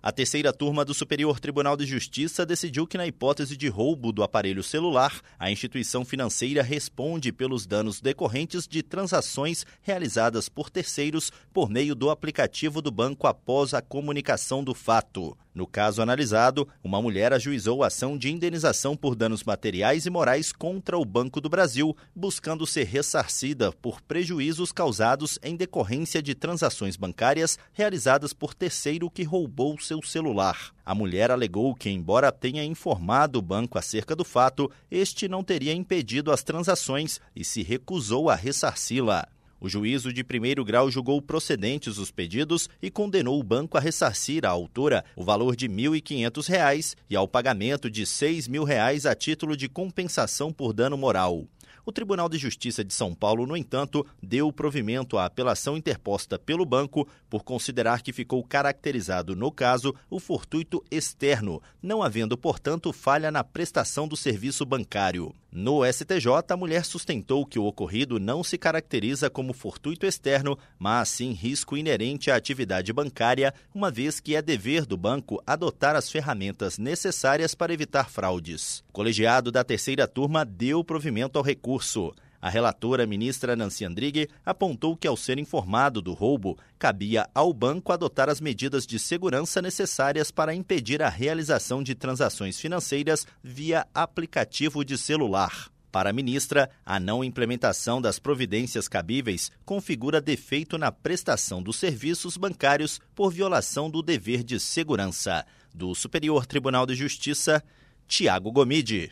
A terceira turma do Superior Tribunal de Justiça decidiu que, na hipótese de roubo do aparelho celular, a instituição financeira responde pelos danos decorrentes de transações realizadas por terceiros por meio do aplicativo do banco após a comunicação do fato. No caso analisado, uma mulher ajuizou ação de indenização por danos materiais e morais contra o Banco do Brasil, buscando ser ressarcida por prejuízos causados em decorrência de transações bancárias realizadas por terceiro que roubou seu celular. A mulher alegou que, embora tenha informado o banco acerca do fato, este não teria impedido as transações e se recusou a ressarci-la. O juízo de primeiro grau julgou procedentes os pedidos e condenou o banco a ressarcir à autora o valor de R$ 1.500 e ao pagamento de R$ 6.000 a título de compensação por dano moral. O Tribunal de Justiça de São Paulo, no entanto, deu provimento à apelação interposta pelo banco por considerar que ficou caracterizado no caso o fortuito externo, não havendo, portanto, falha na prestação do serviço bancário. No STJ, a mulher sustentou que o ocorrido não se caracteriza como fortuito externo, mas sim risco inerente à atividade bancária, uma vez que é dever do banco adotar as ferramentas necessárias para evitar fraudes. O colegiado da terceira turma deu provimento ao recurso. A relatora, ministra Nancy Andrighi, apontou que, ao ser informado do roubo, cabia ao banco adotar as medidas de segurança necessárias para impedir a realização de transações financeiras via aplicativo de celular. Para a ministra, a não implementação das providências cabíveis configura defeito na prestação dos serviços bancários por violação do dever de segurança. Do Superior Tribunal de Justiça, Tiago Gomide.